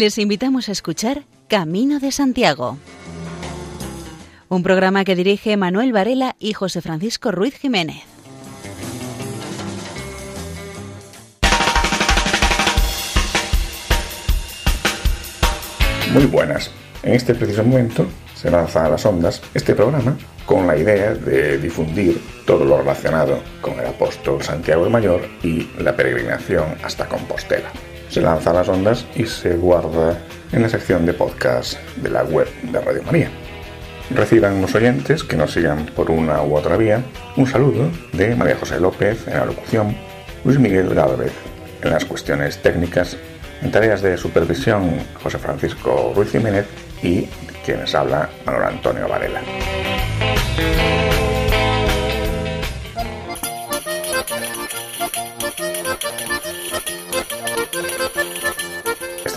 Les invitamos a escuchar Camino de Santiago, un programa que dirige Manuel Varela y José Francisco Ruiz Jiménez. Muy buenas. En este preciso momento se lanza a las ondas este programa con la idea de difundir todo lo relacionado con el apóstol Santiago de Mayor y la peregrinación hasta Compostela. Se lanza las ondas y se guarda en la sección de podcast de la web de Radio María. Reciban los oyentes que nos sigan por una u otra vía un saludo de María José López en la locución, Luis Miguel Gálvez en las cuestiones técnicas, en tareas de supervisión José Francisco Ruiz Jiménez y quienes habla Manuel Antonio Varela.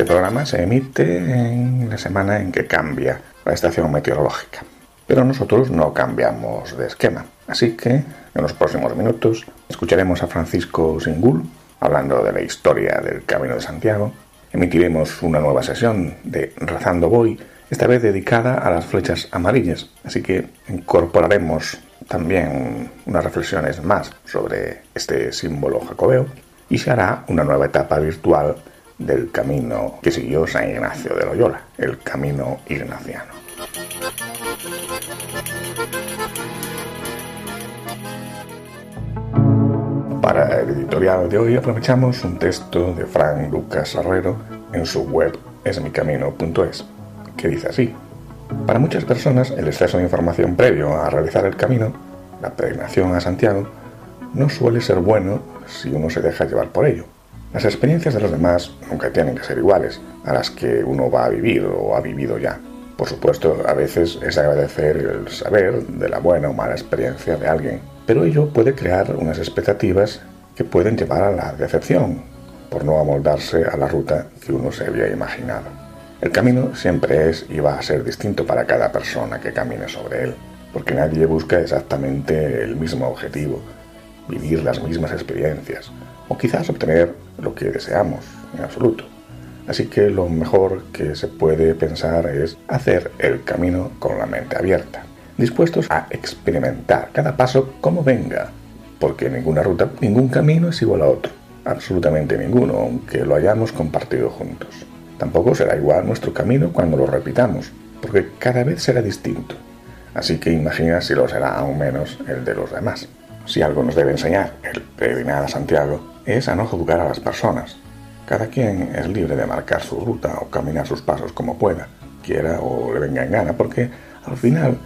Este programa se emite en la semana en que cambia la estación meteorológica. Pero nosotros no cambiamos de esquema. Así que en los próximos minutos escucharemos a Francisco Singul hablando de la historia del Camino de Santiago. Emitiremos una nueva sesión de Rezando Voy, esta vez dedicada a las flechas amarillas. Así que incorporaremos también unas reflexiones más sobre este símbolo jacobeo y se hará una nueva etapa virtual del camino que siguió San Ignacio de Loyola, el camino ignaciano. Para el editorial de hoy aprovechamos un texto de Fran Lucas Herrero en su web esmicamino.es, que dice así. Para muchas personas el exceso de información previo a realizar el camino, la peregrinación a Santiago, no suele ser bueno si uno se deja llevar por ello. Las experiencias de los demás nunca tienen que ser iguales a las que uno va a vivir o ha vivido ya. Por supuesto, a veces es agradecer el saber de la buena o mala experiencia de alguien, pero ello puede crear unas expectativas que pueden llevar a la decepción, por no amoldarse a la ruta que uno se había imaginado. El camino siempre es y va a ser distinto para cada persona que camine sobre él, porque nadie busca exactamente el mismo objetivo, vivir las mismas experiencias, o quizás obtener lo que deseamos en absoluto. Así que lo mejor que se puede pensar es hacer el camino con la mente abierta, dispuestos a experimentar cada paso como venga, porque ninguna ruta, ningún camino es igual a otro, absolutamente ninguno, aunque lo hayamos compartido juntos. Tampoco será igual nuestro camino cuando lo repitamos, porque cada vez será distinto. Así que imagina si lo será aún menos el de los demás. Si algo nos debe enseñar el peregrinar a Santiago, es a no juzgar a las personas. Cada quien es libre de marcar su ruta o caminar sus pasos como pueda, quiera o le venga en gana, porque al final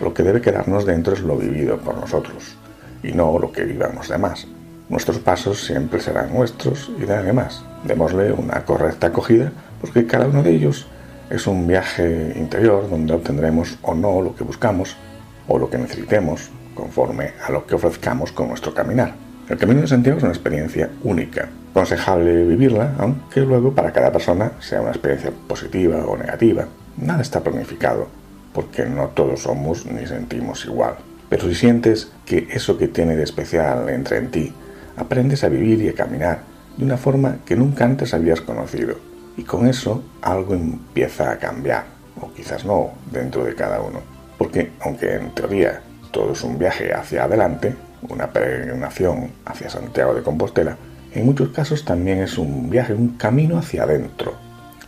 lo que debe quedarnos dentro es lo vivido por nosotros y no lo que vivan los demás. Nuestros pasos siempre serán nuestros y de además démosle una correcta acogida porque cada uno de ellos es un viaje interior donde obtendremos o no lo que buscamos o lo que necesitemos conforme a lo que ofrezcamos con nuestro caminar. El Camino de Santiago es una experiencia única, aconsejable vivirla, aunque luego para cada persona sea una experiencia positiva o negativa. Nada está planificado, porque no todos somos ni sentimos igual. Pero si sientes que eso que tiene de especial entra en ti, aprendes a vivir y a caminar de una forma que nunca antes habías conocido. Y con eso algo empieza a cambiar, o quizás no, dentro de cada uno. Porque aunque en teoría todo es un viaje hacia adelante, una peregrinación hacia Santiago de Compostela, en muchos casos también es un viaje, un camino hacia adentro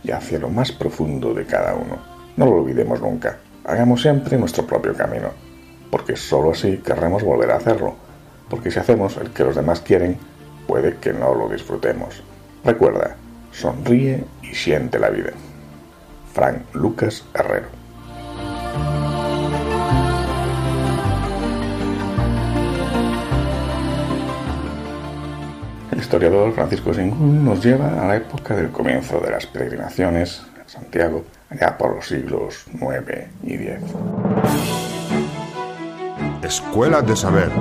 y hacia lo más profundo de cada uno. No lo olvidemos nunca. Hagamos siempre nuestro propio camino, porque sólo así querremos volver a hacerlo, porque si hacemos el que los demás quieren, puede que no lo disfrutemos. Recuerda, sonríe y siente la vida. Frank Lucas Herrero. Historiador Francisco Singún nos lleva a la época del comienzo de las peregrinaciones a Santiago, allá por los siglos IX y X. Escuela de Saber.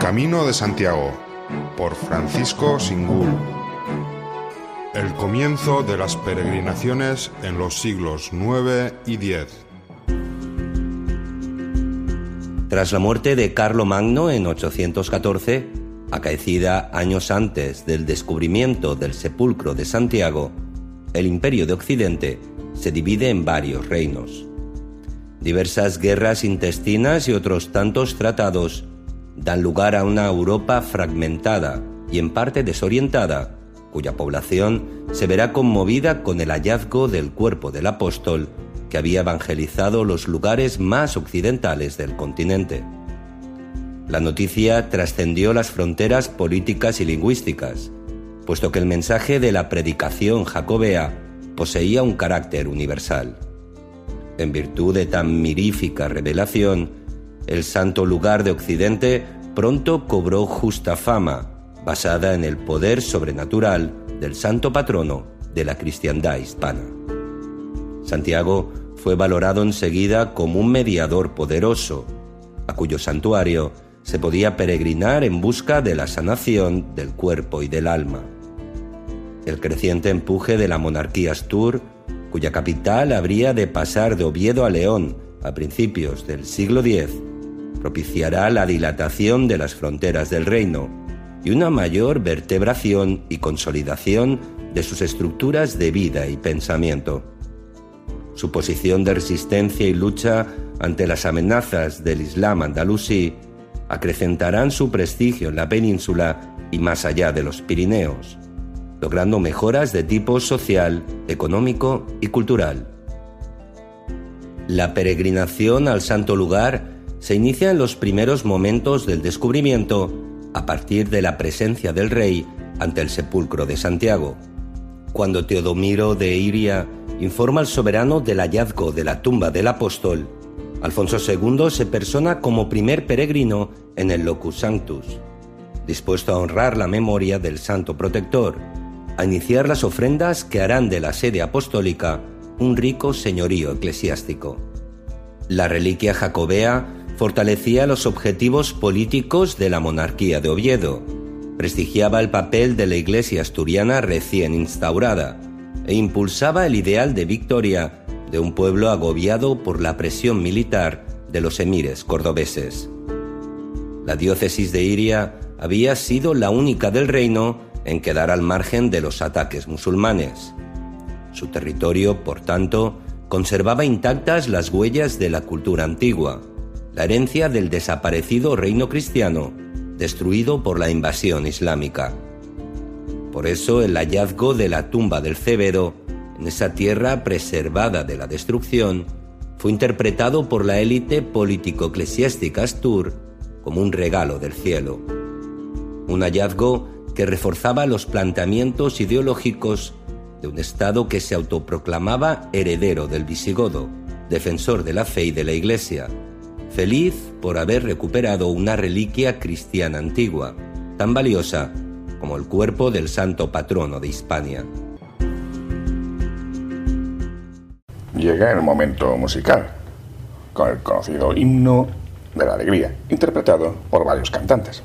Camino de Santiago, por Francisco Singul. El comienzo de las peregrinaciones en los siglos IX y X. Tras la muerte de Carlo Magno en 814, acaecida años antes del descubrimiento del sepulcro de Santiago, el imperio de Occidente se divide en varios reinos. Diversas guerras intestinas y otros tantos tratados dan lugar a una Europa fragmentada y en parte desorientada, cuya población se verá conmovida con el hallazgo del cuerpo del apóstol que había evangelizado los lugares más occidentales del continente. La noticia trascendió las fronteras políticas y lingüísticas, puesto que el mensaje de la predicación jacobea poseía un carácter universal. En virtud de tan mirífica revelación, el santo lugar de Occidente pronto cobró justa fama, basada en el poder sobrenatural del santo patrono de la cristiandad hispana. Santiago fue valorado enseguida como un mediador poderoso, a cuyo santuario se podía peregrinar en busca de la sanación del cuerpo y del alma. El creciente empuje de la monarquía Astur, cuya capital habría de pasar de Oviedo a León a principios del siglo X, propiciará la dilatación de las fronteras del reino y una mayor vertebración y consolidación de sus estructuras de vida y pensamiento. Su posición de resistencia y lucha ante las amenazas del Islam andalusí acrecentarán su prestigio en la península y más allá de los Pirineos, logrando mejoras de tipo social, económico y cultural. La peregrinación al santo lugar se inicia en los primeros momentos del descubrimiento a partir de la presencia del rey ante el sepulcro de Santiago, cuando Teodomiro de Iria informa al soberano del hallazgo de la tumba del apóstol Alfonso II se persona como primer peregrino en el Locus Sanctus, dispuesto a honrar la memoria del santo protector, a iniciar las ofrendas que harán de la sede apostólica un rico señorío eclesiástico. La reliquia jacobea fortalecía los objetivos políticos de la monarquía de Oviedo, prestigiaba el papel de la iglesia asturiana recién instaurada e impulsaba el ideal de victoria de un pueblo agobiado por la presión militar de los emires cordobeses. La diócesis de Iria había sido la única del reino en quedar al margen de los ataques musulmanes. Su territorio, por tanto, conservaba intactas las huellas de la cultura antigua, la herencia del desaparecido reino cristiano, destruido por la invasión islámica. Por eso el hallazgo de la tumba del Cébero en esa tierra preservada de la destrucción, fue interpretado por la élite político-eclesiástica Astur como un regalo del cielo. Un hallazgo que reforzaba los planteamientos ideológicos de un Estado que se autoproclamaba heredero del visigodo, defensor de la fe y de la Iglesia, feliz por haber recuperado una reliquia cristiana antigua, tan valiosa como el cuerpo del santo patrono de Hispania. llega el momento musical, con el conocido himno de la alegría, interpretado por varios cantantes.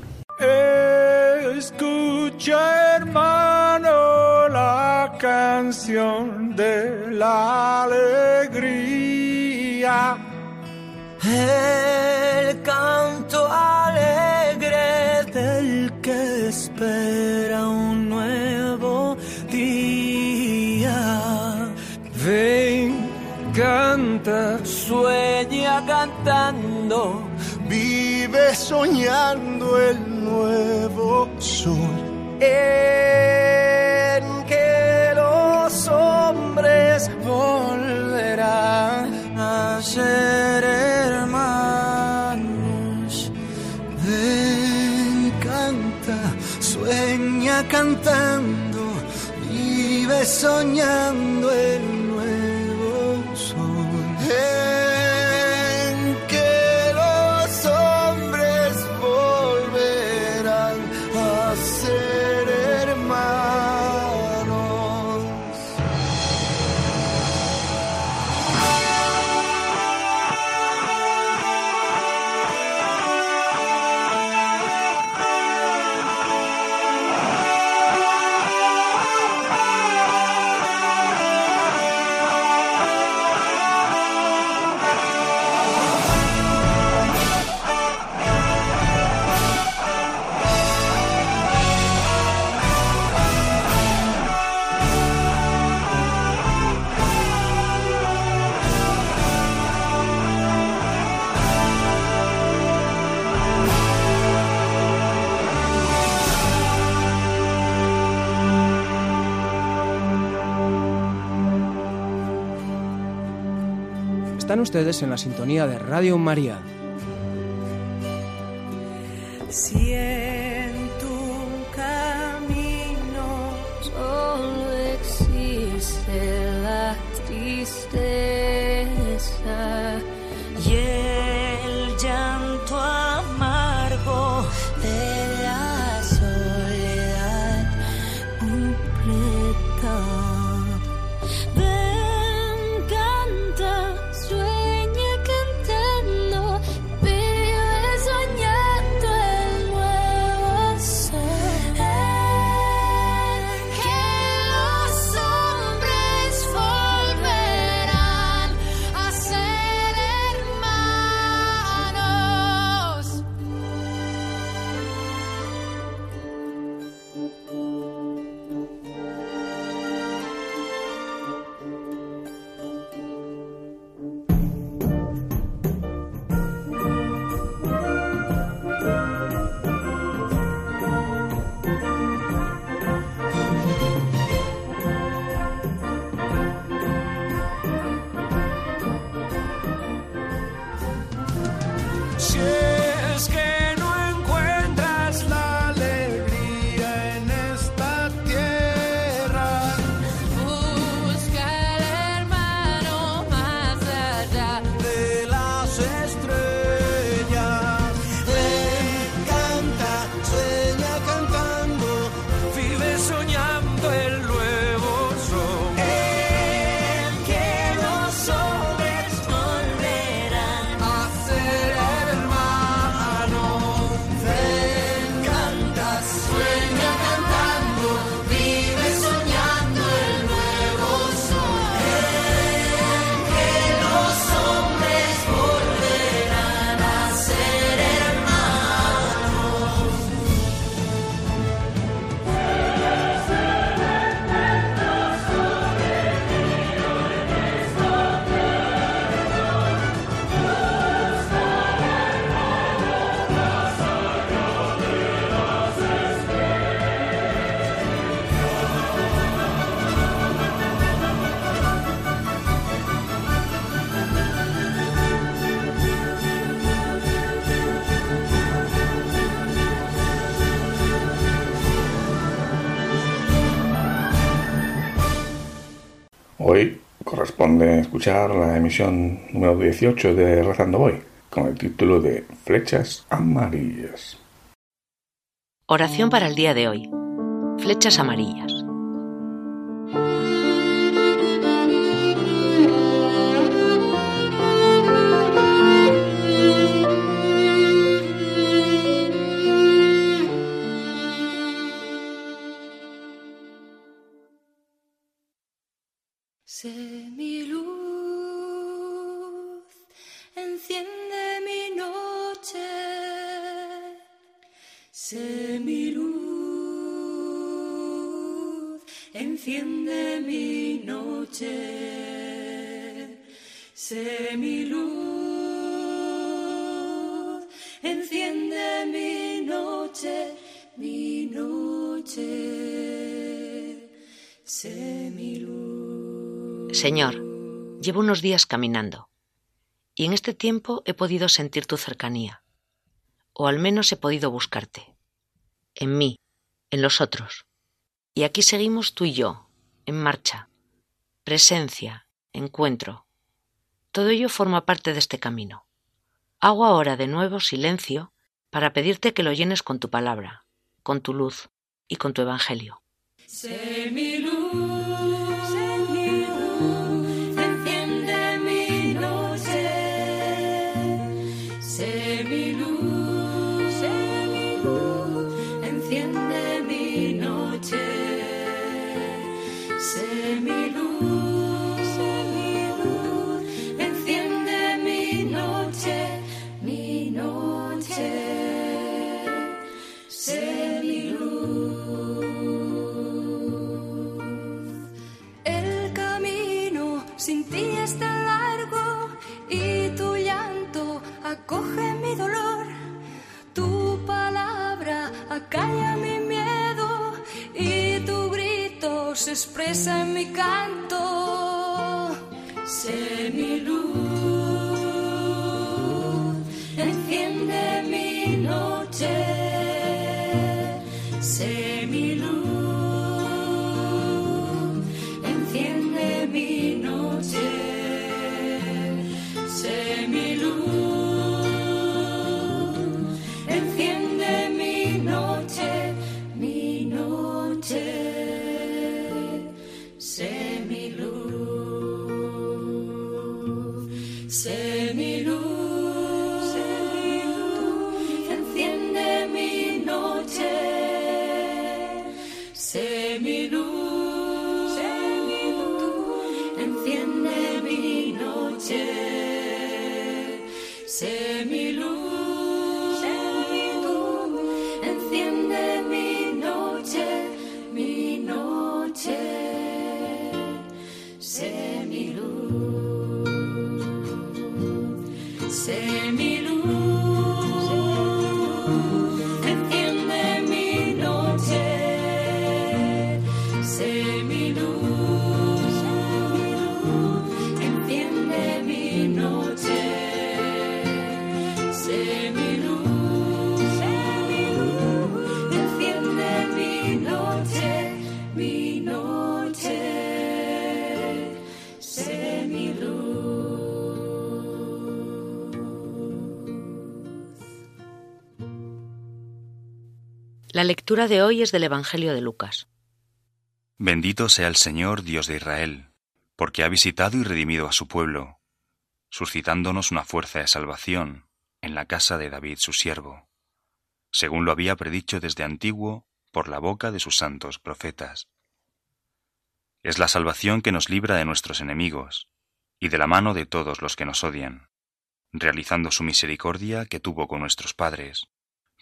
Escucha hermano la canción de la alegría. El canto alegre espera un nuevo día. Ven canta, sueña cantando, vive soñando el nuevo sol. En que los hombres volverán a ser cantando, vive soñando en ustedes en la sintonía de Radio María. Corresponde escuchar la emisión número 18 de Rezando Voy, con el título de Flechas Amarillas. Oración para el día de hoy. Flechas amarillas. Enciende mi noche. Sé mi luz, enciende mi noche, mi noche. Sé mi luz. Señor, llevo unos días caminando y en este tiempo he podido sentir tu cercanía, o al menos he podido buscarte, en mí, en los otros. Y aquí seguimos tú y yo, en marcha, presencia, encuentro. Todo ello forma parte de este camino. Hago ahora de nuevo silencio para pedirte que lo llenes con tu palabra, con tu luz y con tu evangelio. Acoge mi dolor. Tu palabra acalla mi miedo y tu grito se expresa en mi canto. Sé mi luz. La lectura de hoy es del Evangelio de Lucas. Bendito sea el Señor Dios de Israel, porque ha visitado y redimido a su pueblo, suscitándonos una fuerza de salvación en la casa de David su siervo, según lo había predicho desde antiguo por la boca de sus santos profetas. Es la salvación que nos libra de nuestros enemigos y de la mano de todos los que nos odian, realizando su misericordia que tuvo con nuestros padres,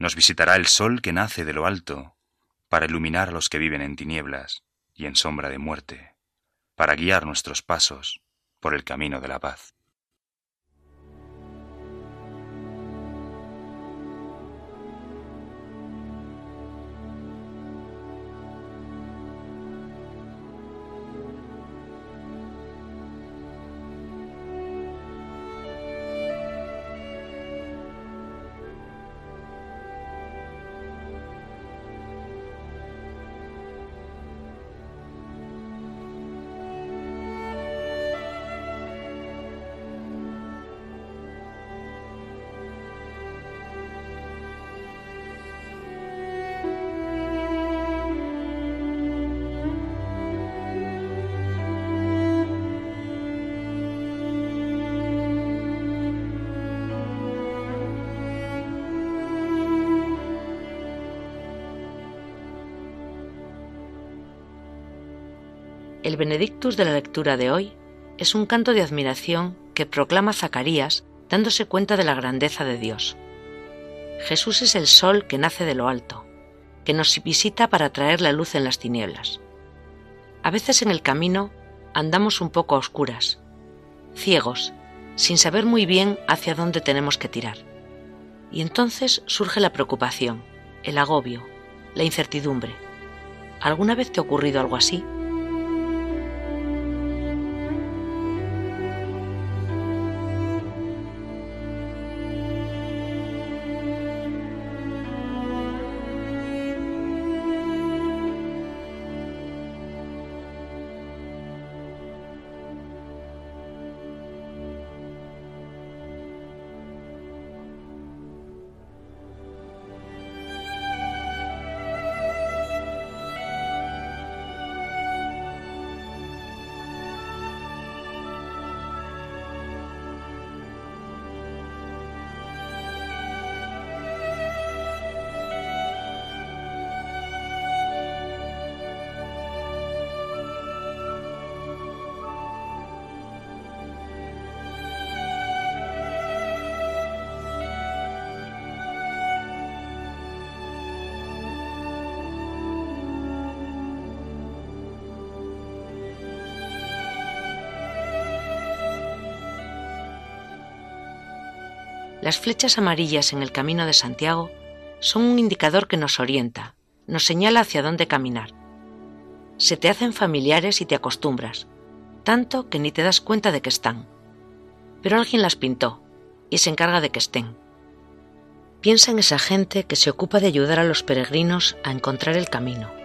nos visitará el sol que nace de lo alto, para iluminar a los que viven en tinieblas y en sombra de muerte, para guiar nuestros pasos por el camino de la paz. El Benedictus de la lectura de hoy es un canto de admiración que proclama Zacarías dándose cuenta de la grandeza de Dios. Jesús es el sol que nace de lo alto, que nos visita para traer la luz en las tinieblas. A veces en el camino andamos un poco a oscuras, ciegos, sin saber muy bien hacia dónde tenemos que tirar. Y entonces surge la preocupación, el agobio, la incertidumbre. ¿Alguna vez te ha ocurrido algo así? Las flechas amarillas en el camino de Santiago son un indicador que nos orienta, nos señala hacia dónde caminar. Se te hacen familiares y te acostumbras, tanto que ni te das cuenta de que están. Pero alguien las pintó y se encarga de que estén. Piensa en esa gente que se ocupa de ayudar a los peregrinos a encontrar el camino.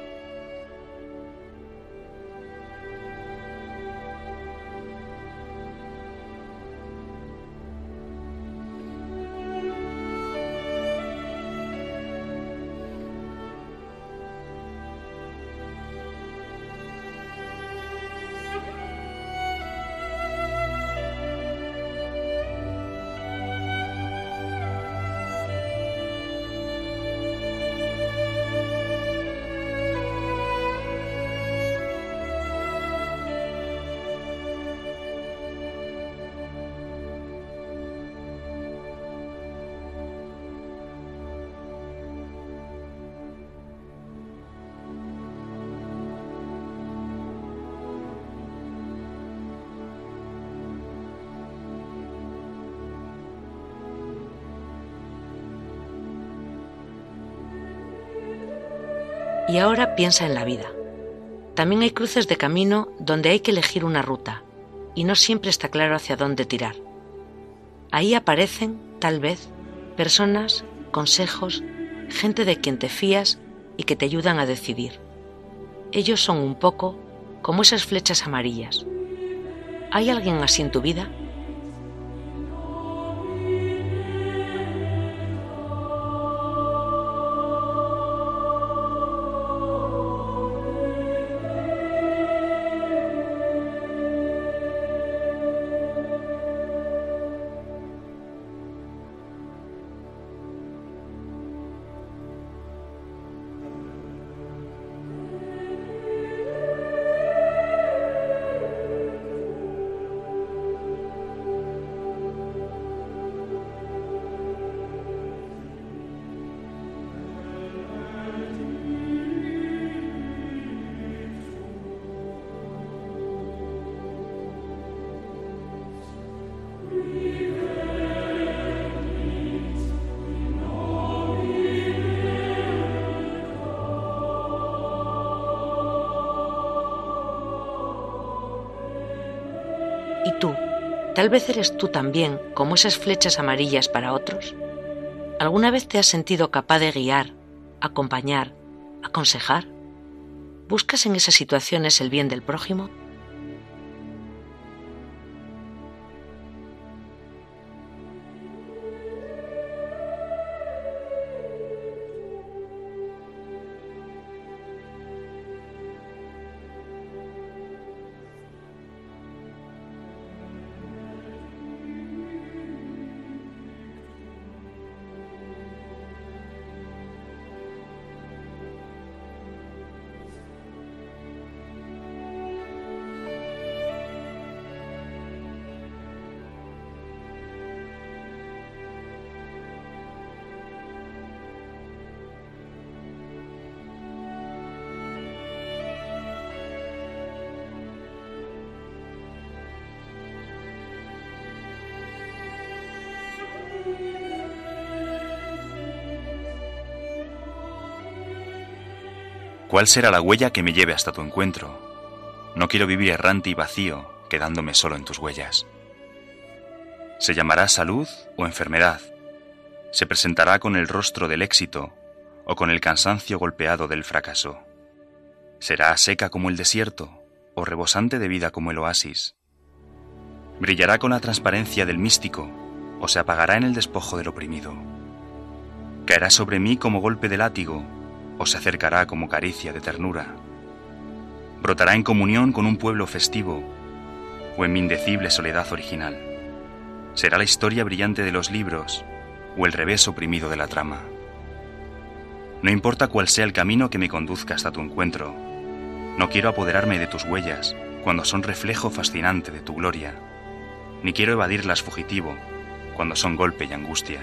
Ahora piensa en la vida. También hay cruces de camino donde hay que elegir una ruta y no siempre está claro hacia dónde tirar. Ahí aparecen, tal vez, personas, consejos, gente de quien te fías y que te ayudan a decidir. Ellos son un poco como esas flechas amarillas. ¿Hay alguien así en tu vida? Tal vez eres tú también como esas flechas amarillas para otros. ¿Alguna vez te has sentido capaz de guiar, acompañar, aconsejar? ¿Buscas en esas situaciones el bien del prójimo? ¿Cuál será la huella que me lleve hasta tu encuentro? No quiero vivir errante y vacío, quedándome solo en tus huellas. ¿Se llamará salud o enfermedad? ¿Se presentará con el rostro del éxito o con el cansancio golpeado del fracaso? ¿Será seca como el desierto o rebosante de vida como el oasis? ¿Brillará con la transparencia del místico o se apagará en el despojo del oprimido? ¿Caerá sobre mí como golpe de látigo o se acercará como caricia de ternura? ¿Brotará en comunión con un pueblo festivo o en mi indecible soledad original? ¿Será la historia brillante de los libros o el revés oprimido de la trama? No importa cuál sea el camino que me conduzca hasta tu encuentro, no quiero apoderarme de tus huellas cuando son reflejo fascinante de tu gloria, ni quiero evadirlas fugitivo cuando son golpe y angustia.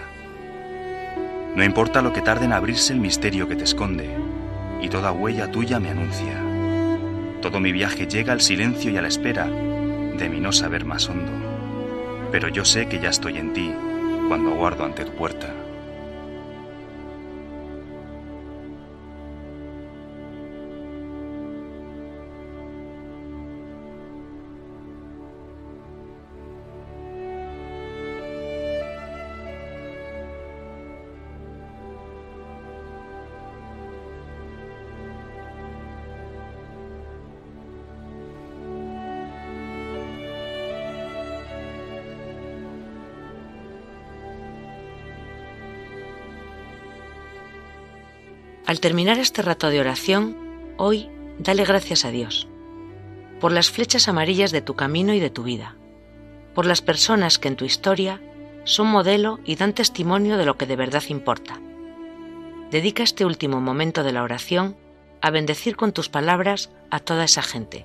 No importa lo que tarde en abrirse el misterio que te esconde, y toda huella tuya me anuncia. Todo mi viaje llega al silencio y a la espera de mi no saber más hondo. Pero yo sé que ya estoy en ti cuando aguardo ante tu puerta. Al terminar este rato de oración, hoy dale gracias a Dios por las flechas amarillas de tu camino y de tu vida, por las personas que en tu historia son modelo y dan testimonio de lo que de verdad importa. Dedica este último momento de la oración a bendecir con tus palabras a toda esa gente.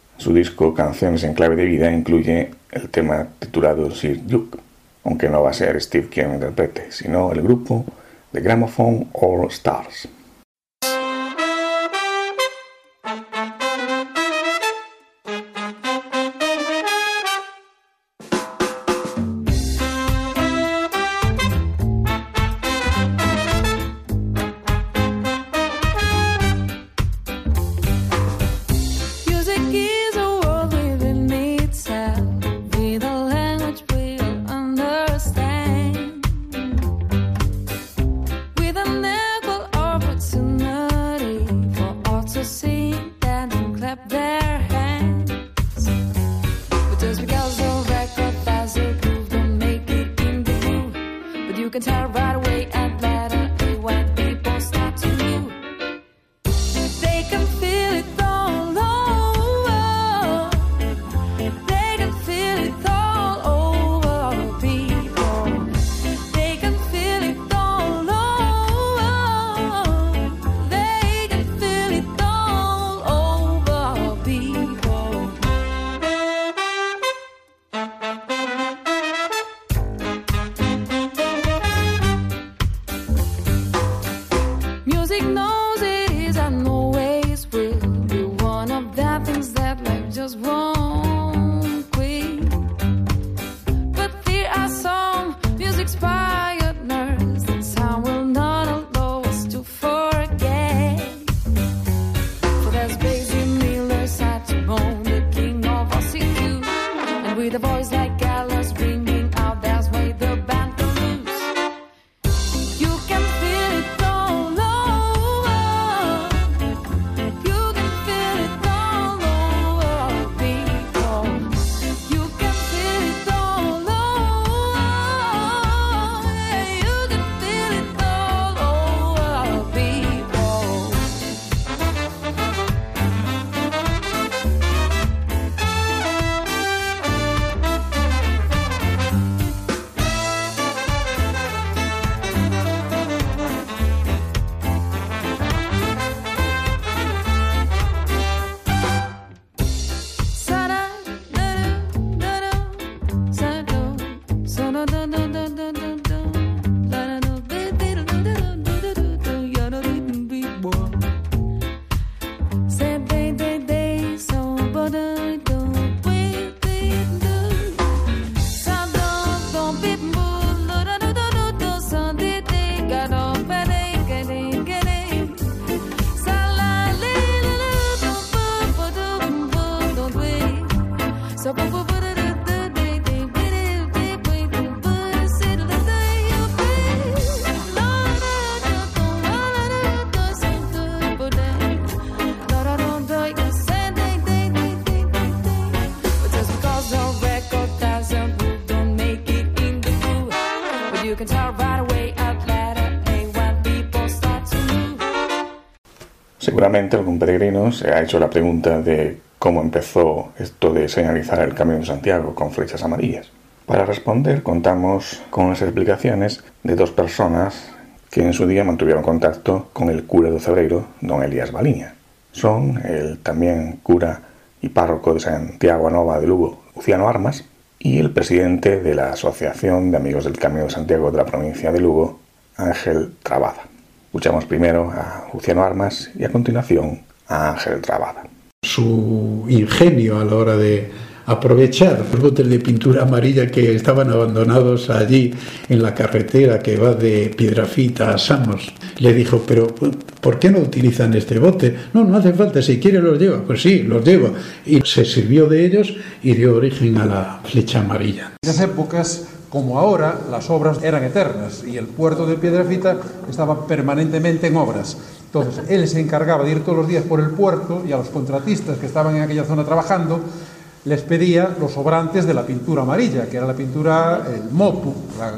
su disco Canciones en clave de vida incluye el tema titulado Sir Duke, aunque no va a ser Steve quien interprete, sino el grupo de Gramophone All Stars. Seguramente algún se ha hecho la pregunta de cómo empezó esto de señalizar el Camino de Santiago con flechas amarillas. Para responder contamos con las explicaciones de dos personas que en su día mantuvieron contacto con el cura de Cebreiro, don Elías Baliña. Son el también cura y párroco de Santiago Nova de Lugo, Luciano Armas, y el presidente de la Asociación de Amigos del Camino de Santiago de la provincia de Lugo, Ángel Trabada. Escuchamos primero a Luciano Armas y a continuación a Ángel Trabada. su ingenio a la hora de aprovechar los botes de pintura amarilla que estaban abandonados allí en la carretera que va de Piedrafita a Samos. Le dijo, pero ¿por qué no utilizan este bote? No, no hace falta, si quiere los lleva. Pues sí, los llevo. Y se sirvió de ellos y dio origen a la flecha amarilla. En esas épocas, como ahora, las obras eran eternas y el puerto de Piedrafita estaba permanentemente en obras. Entonces, él se encargaba de ir todos los días por el puerto y a los contratistas que estaban en aquella zona trabajando, les pedía los sobrantes de la pintura amarilla, que era la pintura, el mopu,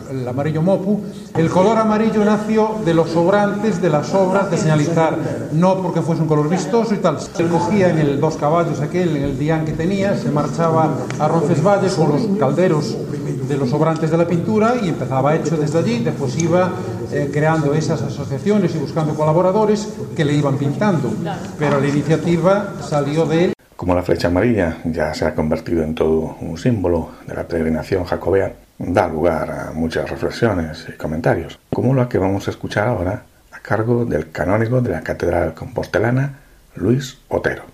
el amarillo mopu. El color amarillo nació de los sobrantes de las obras de señalizar, no porque fuese un color vistoso y tal. Se cogía en el dos caballos aquel, en el dián que tenía, se marchaba a Roncesvalles con los calderos de los sobrantes de la pintura y empezaba hecho desde allí, después iba eh, creando esas asociaciones y buscando colaboradores que le iban pintando. Pero la iniciativa salió de él. Como la flecha amarilla ya se ha convertido en todo un símbolo de la peregrinación jacobea, da lugar a muchas reflexiones y comentarios, como la que vamos a escuchar ahora a cargo del canónigo de la Catedral Compostelana, Luis Otero.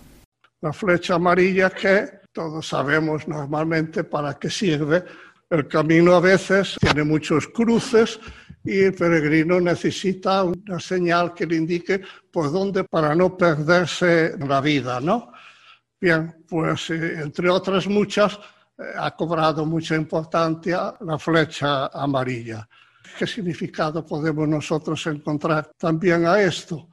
La flecha amarilla que todos sabemos normalmente para qué sirve. El camino a veces tiene muchos cruces y el peregrino necesita una señal que le indique por dónde para no perderse la vida, ¿no? Bien, pues eh, entre otras muchas eh, ha cobrado mucha importancia la flecha amarilla. ¿Qué significado podemos nosotros encontrar también a esto?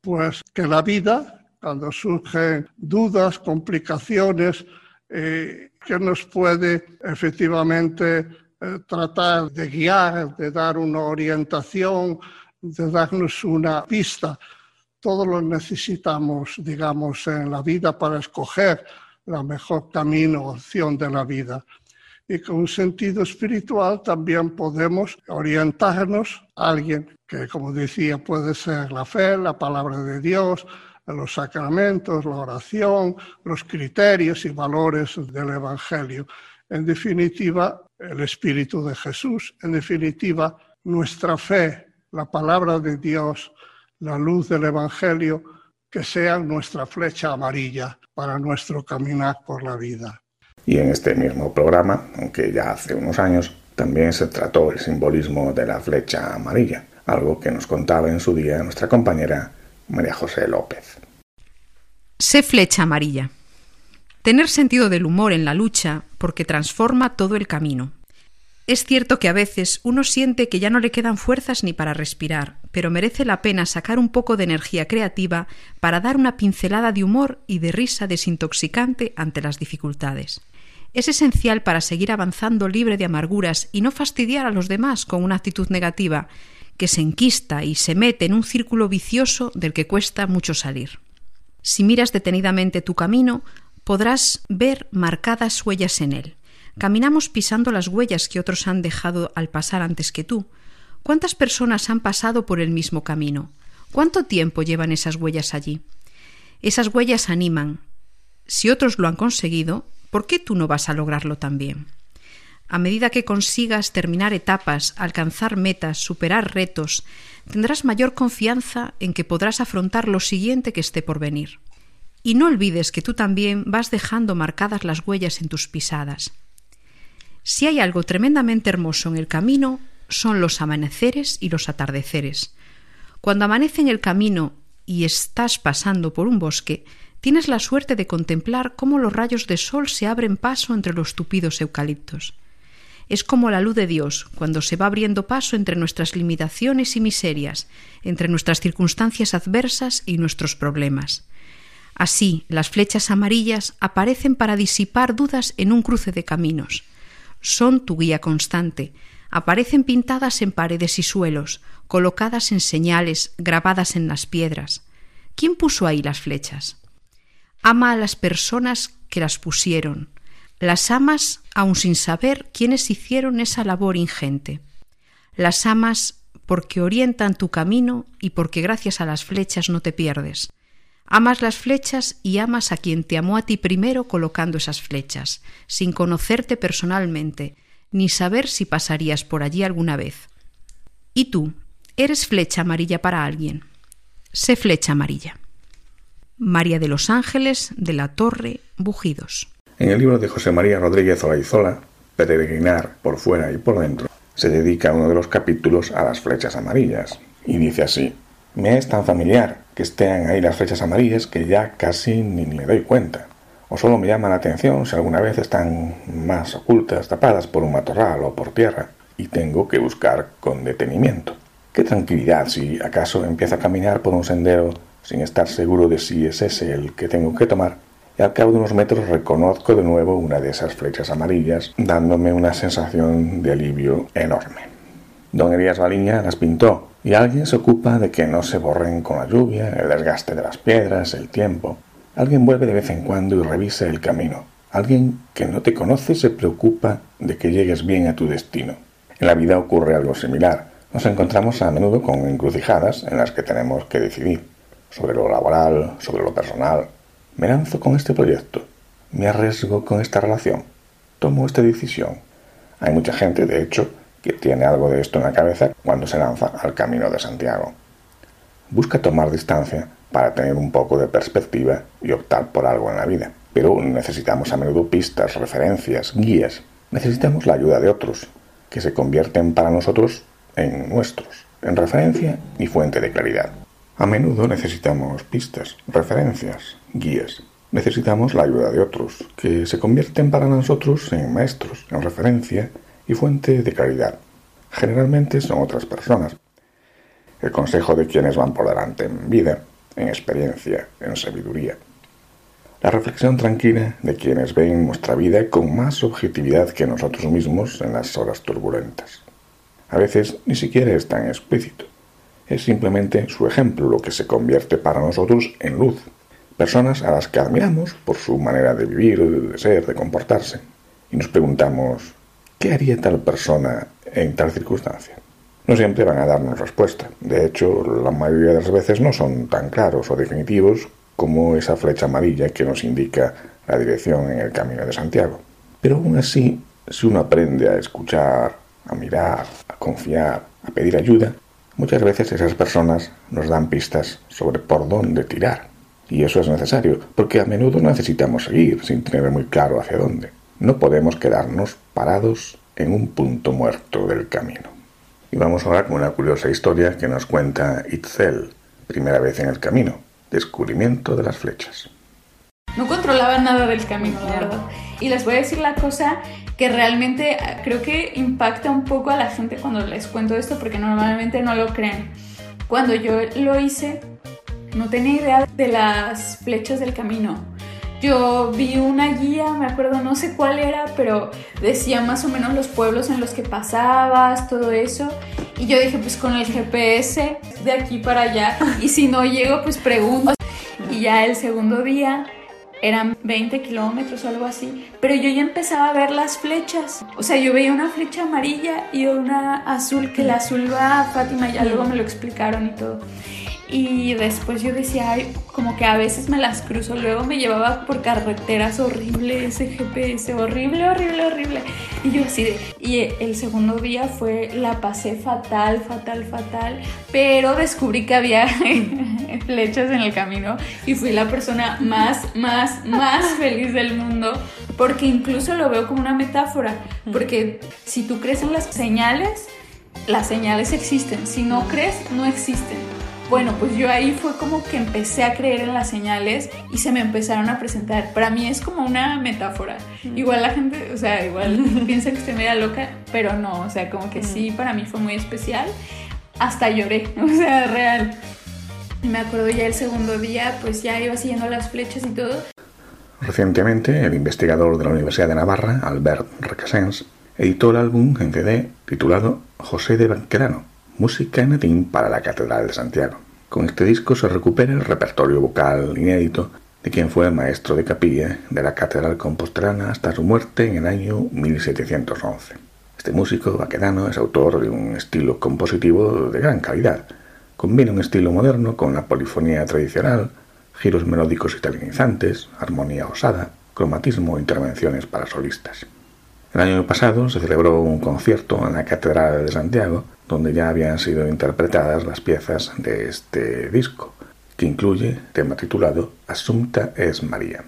Pues que la vida, cuando surgen dudas, complicaciones, eh, que nos puede efectivamente tratar de guiar, de dar una orientación, de darnos una pista. Todos lo necesitamos, digamos, en la vida para escoger la mejor camino, opción de la vida. Y con un sentido espiritual también podemos orientarnos a alguien que, como decía, puede ser la fe, la palabra de Dios, los sacramentos, la oración, los criterios y valores del Evangelio. En definitiva, el Espíritu de Jesús. En definitiva, nuestra fe, la palabra de Dios, la luz del Evangelio, que sean nuestra flecha amarilla para nuestro caminar por la vida. Y en este mismo programa, aunque ya hace unos años, también se trató el simbolismo de la flecha amarilla, algo que nos contaba en su día nuestra compañera María José López. Sé flecha amarilla. Tener sentido del humor en la lucha porque transforma todo el camino. Es cierto que a veces uno siente que ya no le quedan fuerzas ni para respirar, pero merece la pena sacar un poco de energía creativa para dar una pincelada de humor y de risa desintoxicante ante las dificultades. Es esencial para seguir avanzando libre de amarguras y no fastidiar a los demás con una actitud negativa que se enquista y se mete en un círculo vicioso del que cuesta mucho salir. Si miras detenidamente tu camino, podrás ver marcadas huellas en él. Caminamos pisando las huellas que otros han dejado al pasar antes que tú. ¿Cuántas personas han pasado por el mismo camino? ¿Cuánto tiempo llevan esas huellas allí? Esas huellas animan. Si otros lo han conseguido, ¿por qué tú no vas a lograrlo también? A medida que consigas terminar etapas, alcanzar metas, superar retos, tendrás mayor confianza en que podrás afrontar lo siguiente que esté por venir. Y no olvides que tú también vas dejando marcadas las huellas en tus pisadas. Si hay algo tremendamente hermoso en el camino, son los amaneceres y los atardeceres. Cuando amanece en el camino y estás pasando por un bosque, tienes la suerte de contemplar cómo los rayos de sol se abren paso entre los tupidos eucaliptos. Es como la luz de Dios cuando se va abriendo paso entre nuestras limitaciones y miserias, entre nuestras circunstancias adversas y nuestros problemas. Así, las flechas amarillas aparecen para disipar dudas en un cruce de caminos. Son tu guía constante, aparecen pintadas en paredes y suelos, colocadas en señales, grabadas en las piedras. ¿Quién puso ahí las flechas? Ama a las personas que las pusieron. Las amas aun sin saber quiénes hicieron esa labor ingente. Las amas porque orientan tu camino y porque gracias a las flechas no te pierdes. Amas las flechas y amas a quien te amó a ti primero colocando esas flechas, sin conocerte personalmente, ni saber si pasarías por allí alguna vez. ¿Y tú? ¿Eres flecha amarilla para alguien? Sé flecha amarilla. María de los Ángeles de la Torre Bujidos. En el libro de José María Rodríguez Olaizola, Peregrinar por fuera y por dentro, se dedica uno de los capítulos a las flechas amarillas. Y dice así, me es tan familiar que estén ahí las flechas amarillas que ya casi ni me doy cuenta. O solo me llama la atención si alguna vez están más ocultas, tapadas por un matorral o por tierra, y tengo que buscar con detenimiento. Qué tranquilidad si acaso empiezo a caminar por un sendero sin estar seguro de si es ese el que tengo que tomar y al cabo de unos metros reconozco de nuevo una de esas flechas amarillas, dándome una sensación de alivio enorme. Don Elías Baliña las pintó y alguien se ocupa de que no se borren con la lluvia, el desgaste de las piedras, el tiempo. Alguien vuelve de vez en cuando y revisa el camino. Alguien que no te conoce se preocupa de que llegues bien a tu destino. En la vida ocurre algo similar. Nos encontramos a menudo con encrucijadas en las que tenemos que decidir sobre lo laboral, sobre lo personal. ¿Me lanzo con este proyecto? ¿Me arriesgo con esta relación? ¿Tomo esta decisión? Hay mucha gente, de hecho, tiene algo de esto en la cabeza cuando se lanza al camino de Santiago. Busca tomar distancia para tener un poco de perspectiva y optar por algo en la vida. Pero necesitamos a menudo pistas, referencias, guías. Necesitamos la ayuda de otros, que se convierten para nosotros en nuestros, en referencia y fuente de claridad. A menudo necesitamos pistas, referencias, guías. Necesitamos la ayuda de otros, que se convierten para nosotros en maestros, en referencia y fuente de claridad. Generalmente son otras personas. El consejo de quienes van por delante en vida, en experiencia, en sabiduría. La reflexión tranquila de quienes ven nuestra vida con más objetividad que nosotros mismos en las horas turbulentas. A veces ni siquiera es tan explícito. Es simplemente su ejemplo lo que se convierte para nosotros en luz. Personas a las que admiramos por su manera de vivir, de ser, de comportarse. Y nos preguntamos, ¿qué haría tal persona en tal circunstancia? No siempre van a darnos respuesta. De hecho, la mayoría de las veces no son tan claros o definitivos como esa flecha amarilla que nos indica la dirección en el camino de Santiago. Pero aún así, si uno aprende a escuchar, a mirar, a confiar, a pedir ayuda, muchas veces esas personas nos dan pistas sobre por dónde tirar. Y eso es necesario, porque a menudo necesitamos seguir sin tener muy claro hacia dónde. No podemos quedarnos parados en un punto muerto del camino. Y vamos ahora con una curiosa historia que nos cuenta Itzel, primera vez en el camino, descubrimiento de las flechas. No controlaba nada del camino, la verdad. Y les voy a decir la cosa que realmente creo que impacta un poco a la gente cuando les cuento esto porque normalmente no lo creen. Cuando yo lo hice, no tenía idea de las flechas del camino. Yo vi una guía, me acuerdo, no sé cuál era, pero decía más o menos los pueblos en los que pasabas, todo eso. Y yo dije, pues con el GPS de aquí para allá. Y si no llego, pues pregunto. Y ya el segundo día eran 20 kilómetros o algo así, pero yo ya empezaba a ver las flechas. O sea, yo veía una flecha amarilla y una azul, que la azul va a Fátima, ya luego me lo explicaron y todo. Y después yo decía, ay, como que a veces me las cruzo, luego me llevaba por carreteras horrible ese GPS, horrible, horrible, horrible. Y yo así de, y el segundo día fue, la pasé fatal, fatal, fatal, pero descubrí que había flechas en el camino y fui la persona más, más, más feliz del mundo, porque incluso lo veo como una metáfora, porque si tú crees en las señales, las señales existen, si no crees, no existen. Bueno, pues yo ahí fue como que empecé a creer en las señales y se me empezaron a presentar. Para mí es como una metáfora. Igual la gente, o sea, igual piensa que estoy media loca, pero no, o sea, como que sí, para mí fue muy especial. Hasta lloré, o sea, real. Y me acuerdo ya el segundo día, pues ya iba siguiendo las flechas y todo. Recientemente, el investigador de la Universidad de Navarra, Albert Recasens, editó el álbum en CD titulado José de Banquerano, música en latín para la Catedral de Santiago. Con este disco se recupera el repertorio vocal inédito de quien fue maestro de capilla de la Catedral Compostelana hasta su muerte en el año 1711. Este músico vaquedano es autor de un estilo compositivo de gran calidad. Combina un estilo moderno con la polifonía tradicional, giros melódicos italianizantes, armonía osada, cromatismo e intervenciones para solistas. El año pasado se celebró un concierto en la Catedral de Santiago, donde ya habían sido interpretadas las piezas de este disco, que incluye tema titulado Asunta es María.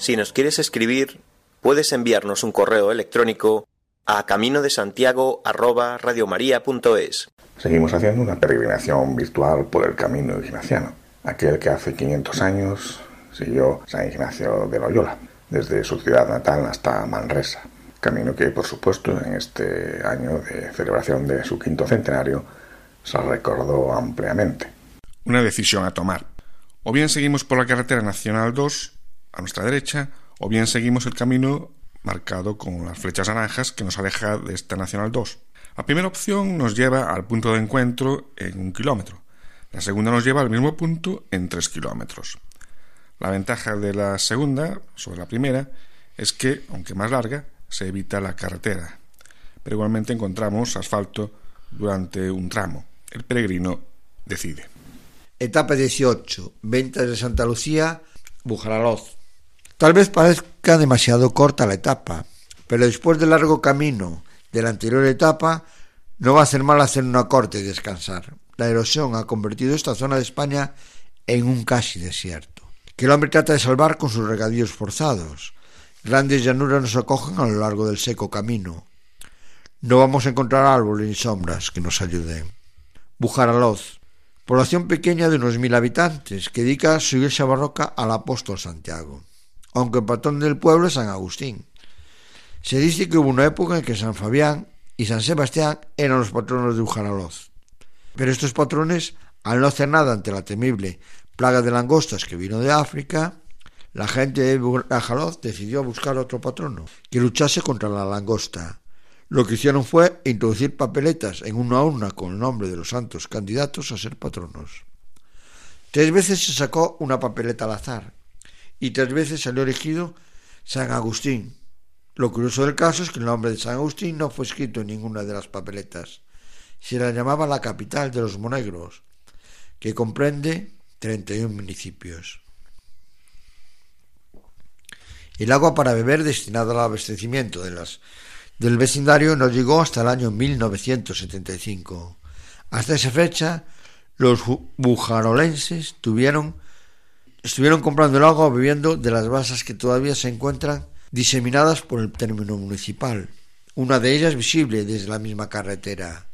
Si nos quieres escribir, puedes enviarnos un correo electrónico a camino de Santiago Seguimos haciendo una peregrinación virtual por el camino ignaciano, aquel que hace 500 años siguió San Ignacio de Loyola, desde su ciudad natal hasta Manresa. Camino que, por supuesto, en este año de celebración de su quinto centenario, se recordó ampliamente. Una decisión a tomar. O bien seguimos por la carretera nacional 2 a nuestra derecha, o bien seguimos el camino marcado con las flechas naranjas que nos aleja de esta Nacional 2. La primera opción nos lleva al punto de encuentro en un kilómetro. La segunda nos lleva al mismo punto en tres kilómetros. La ventaja de la segunda sobre la primera es que, aunque más larga, se evita la carretera, pero igualmente encontramos asfalto durante un tramo. El peregrino decide. Etapa 18. Ventas de Santa Lucía, Bujaraloz. Tal vez parezca demasiado corta la etapa, pero después del largo camino de la anterior etapa, no va a hacer mal hacer una corte y descansar. La erosión ha convertido esta zona de España en un casi desierto, que el hombre trata de salvar con sus regadíos forzados. Grandes llanuras nos acogen a lo largo del seco camino. No vamos a encontrar árboles ni sombras que nos ayuden. Bujaraloz, población pequeña de unos mil habitantes, que dedica su iglesia barroca al apóstol Santiago aunque el patrón del pueblo es San Agustín. Se dice que hubo una época en que San Fabián y San Sebastián eran los patronos de Ujaraloz. Pero estos patrones, al no hacer nada ante la temible plaga de langostas que vino de África, la gente de Ujaraloz decidió buscar otro patrono que luchase contra la langosta. Lo que hicieron fue introducir papeletas en una urna con el nombre de los santos candidatos a ser patronos. Tres veces se sacó una papeleta al azar y tres veces salió elegido San Agustín. Lo curioso del caso es que el nombre de San Agustín no fue escrito en ninguna de las papeletas. Se la llamaba la capital de los monegros, que comprende 31 municipios. El agua para beber destinada al abastecimiento de las, del vecindario no llegó hasta el año 1975. Hasta esa fecha, los bujarolenses tuvieron estuvieron comprando el agua bebiendo de las basas que todavía se encuentran diseminadas por el término municipal, una de ellas visible desde la misma carretera.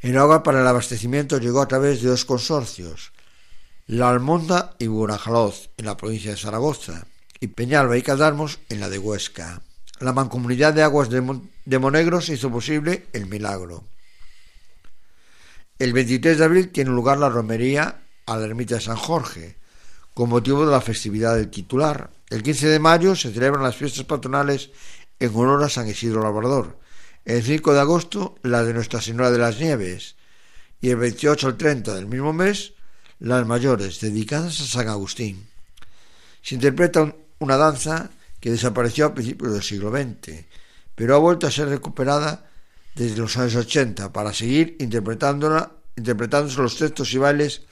El agua para el abastecimiento llegó a través de dos consorcios, La Almonda y Burajaloz, en la provincia de Zaragoza, y Peñalba y Cadarmos, en la de Huesca. La mancomunidad de aguas de, de Monegros hizo posible el milagro. El 23 de abril tiene lugar la romería a la ermita de San Jorge, con motivo de la festividad del titular. El 15 de mayo se celebran las fiestas patronales en honor a San Isidro Labrador. El 5 de agosto la de Nuestra Señora de las Nieves y el 28 al 30 del mismo mes las mayores dedicadas a San Agustín. Se interpreta una danza que desapareció a principios del siglo XX, pero ha vuelto a ser recuperada desde los años 80 para seguir interpretándola, interpretándose los textos y bailes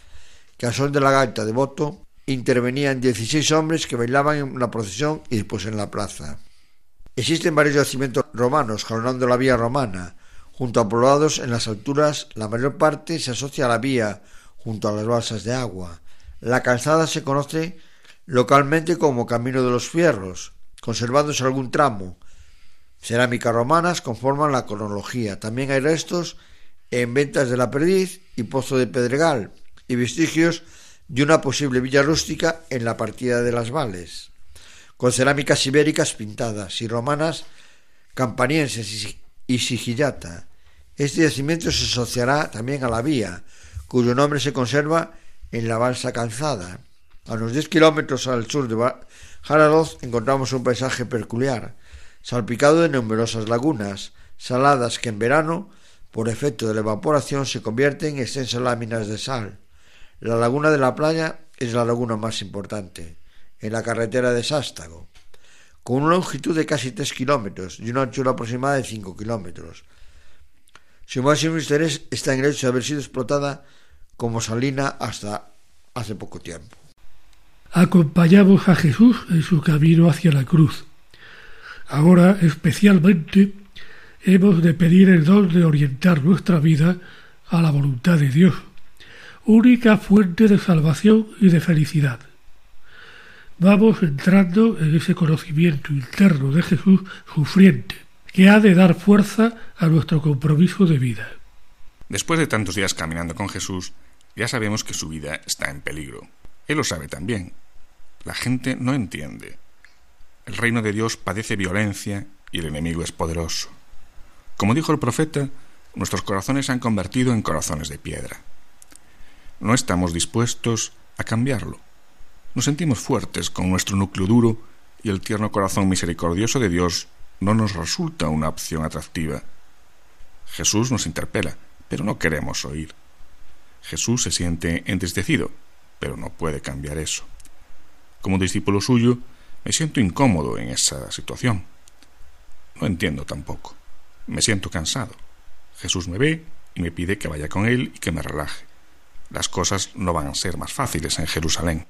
que a son de la gaita de voto intervenían 16 hombres que bailaban en la procesión y después en la plaza. Existen varios yacimientos romanos jalonando la vía romana, junto a poblados en las alturas, la mayor parte se asocia a la vía junto a las balsas de agua. La calzada se conoce localmente como Camino de los Fierros, conservándose algún tramo. Cerámicas romanas conforman la cronología. También hay restos en Ventas de la Perdiz y Pozo de Pedregal y vestigios de una posible villa rústica en la partida de las Vales, con cerámicas ibéricas pintadas y romanas campanienses y sigillata. Este yacimiento se asociará también a la vía, cuyo nombre se conserva en la balsa calzada. A unos 10 kilómetros al sur de Jararoz encontramos un paisaje peculiar, salpicado de numerosas lagunas, saladas que en verano, por efecto de la evaporación, se convierten en extensas láminas de sal. La laguna de la playa es la laguna más importante, en la carretera de Sástago, con una longitud de casi 3 kilómetros y una anchura aproximada de 5 kilómetros. Su máximo interés está en el hecho de haber sido explotada como salina hasta hace poco tiempo. Acompañamos a Jesús en su camino hacia la cruz. Ahora, especialmente, hemos de pedir el don de orientar nuestra vida a la voluntad de Dios única fuente de salvación y de felicidad. vamos entrando en ese conocimiento interno de Jesús sufriente, que ha de dar fuerza a nuestro compromiso de vida. Después de tantos días caminando con Jesús, ya sabemos que su vida está en peligro. Él lo sabe también. La gente no entiende. El reino de Dios padece violencia y el enemigo es poderoso. Como dijo el profeta, nuestros corazones se han convertido en corazones de piedra. No estamos dispuestos a cambiarlo. Nos sentimos fuertes con nuestro núcleo duro y el tierno corazón misericordioso de Dios no nos resulta una opción atractiva. Jesús nos interpela, pero no queremos oír. Jesús se siente entristecido, pero no puede cambiar eso. Como discípulo suyo, me siento incómodo en esa situación. No entiendo tampoco. Me siento cansado. Jesús me ve y me pide que vaya con él y que me relaje. Las cosas no van a ser más fáciles en Jerusalén.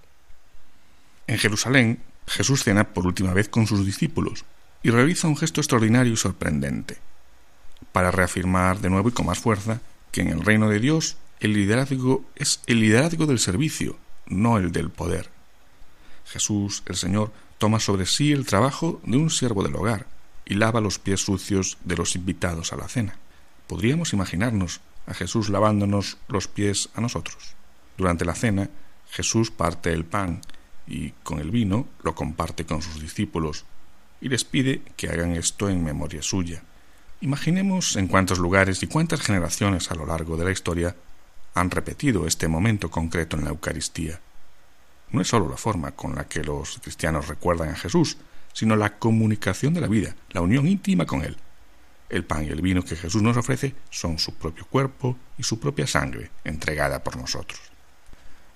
En Jerusalén, Jesús cena por última vez con sus discípulos y realiza un gesto extraordinario y sorprendente, para reafirmar de nuevo y con más fuerza que en el reino de Dios el liderazgo es el liderazgo del servicio, no el del poder. Jesús, el Señor, toma sobre sí el trabajo de un siervo del hogar y lava los pies sucios de los invitados a la cena. Podríamos imaginarnos a Jesús lavándonos los pies a nosotros. Durante la cena, Jesús parte el pan y con el vino lo comparte con sus discípulos y les pide que hagan esto en memoria suya. Imaginemos en cuántos lugares y cuántas generaciones a lo largo de la historia han repetido este momento concreto en la Eucaristía. No es sólo la forma con la que los cristianos recuerdan a Jesús, sino la comunicación de la vida, la unión íntima con Él. El pan y el vino que Jesús nos ofrece son su propio cuerpo y su propia sangre entregada por nosotros.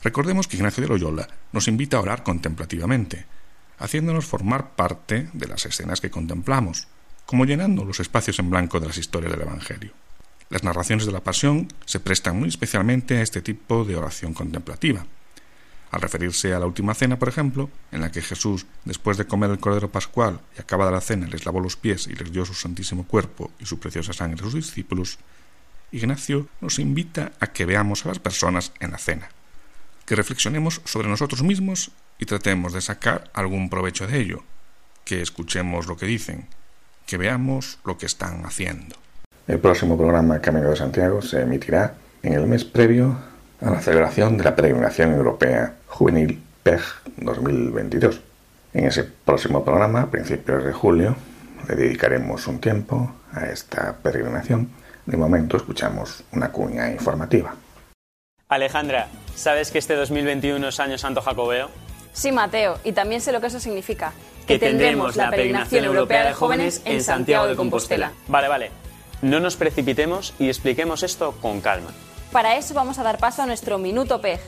Recordemos que Ignacio de Loyola nos invita a orar contemplativamente, haciéndonos formar parte de las escenas que contemplamos, como llenando los espacios en blanco de las historias del Evangelio. Las narraciones de la Pasión se prestan muy especialmente a este tipo de oración contemplativa. Al referirse a la última cena, por ejemplo, en la que Jesús, después de comer el Cordero Pascual y acabada la cena, les lavó los pies y les dio su santísimo cuerpo y su preciosa sangre a sus discípulos, Ignacio nos invita a que veamos a las personas en la cena, que reflexionemos sobre nosotros mismos y tratemos de sacar algún provecho de ello, que escuchemos lo que dicen, que veamos lo que están haciendo. El próximo programa Camino de Santiago se emitirá en el mes previo a la celebración de la peregrinación europea juvenil PEG 2022. En ese próximo programa, a principios de julio, le dedicaremos un tiempo a esta peregrinación. De momento escuchamos una cuña informativa. Alejandra, ¿sabes que este 2021 es Año Santo Jacobeo? Sí, Mateo, y también sé lo que eso significa. Que tendremos la peregrinación europea de jóvenes en Santiago de Compostela. Vale, vale. No nos precipitemos y expliquemos esto con calma. Para eso vamos a dar paso a nuestro Minuto PEG.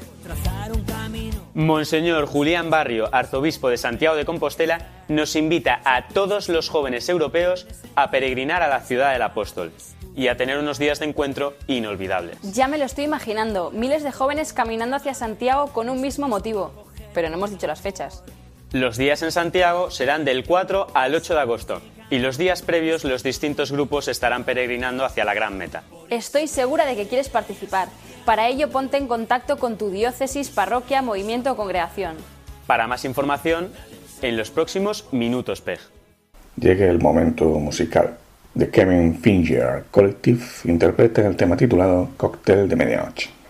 Monseñor Julián Barrio, arzobispo de Santiago de Compostela, nos invita a todos los jóvenes europeos a peregrinar a la ciudad del apóstol y a tener unos días de encuentro inolvidables. Ya me lo estoy imaginando, miles de jóvenes caminando hacia Santiago con un mismo motivo. Pero no hemos dicho las fechas. Los días en Santiago serán del 4 al 8 de agosto y los días previos los distintos grupos estarán peregrinando hacia la gran meta. Estoy segura de que quieres participar. Para ello ponte en contacto con tu diócesis, parroquia, movimiento o congregación. Para más información, en los próximos Minutos PEG. Llega el momento musical. The Kevin Finger Collective interpreta el tema titulado Cóctel de Medianoche.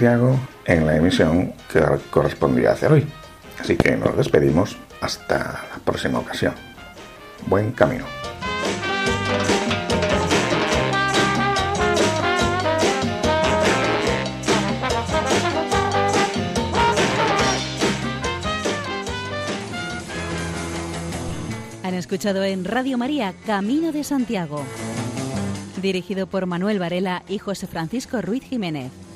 En la emisión que correspondía hacer hoy. Así que nos despedimos hasta la próxima ocasión. Buen camino. Han escuchado en Radio María Camino de Santiago, dirigido por Manuel Varela y José Francisco Ruiz Jiménez.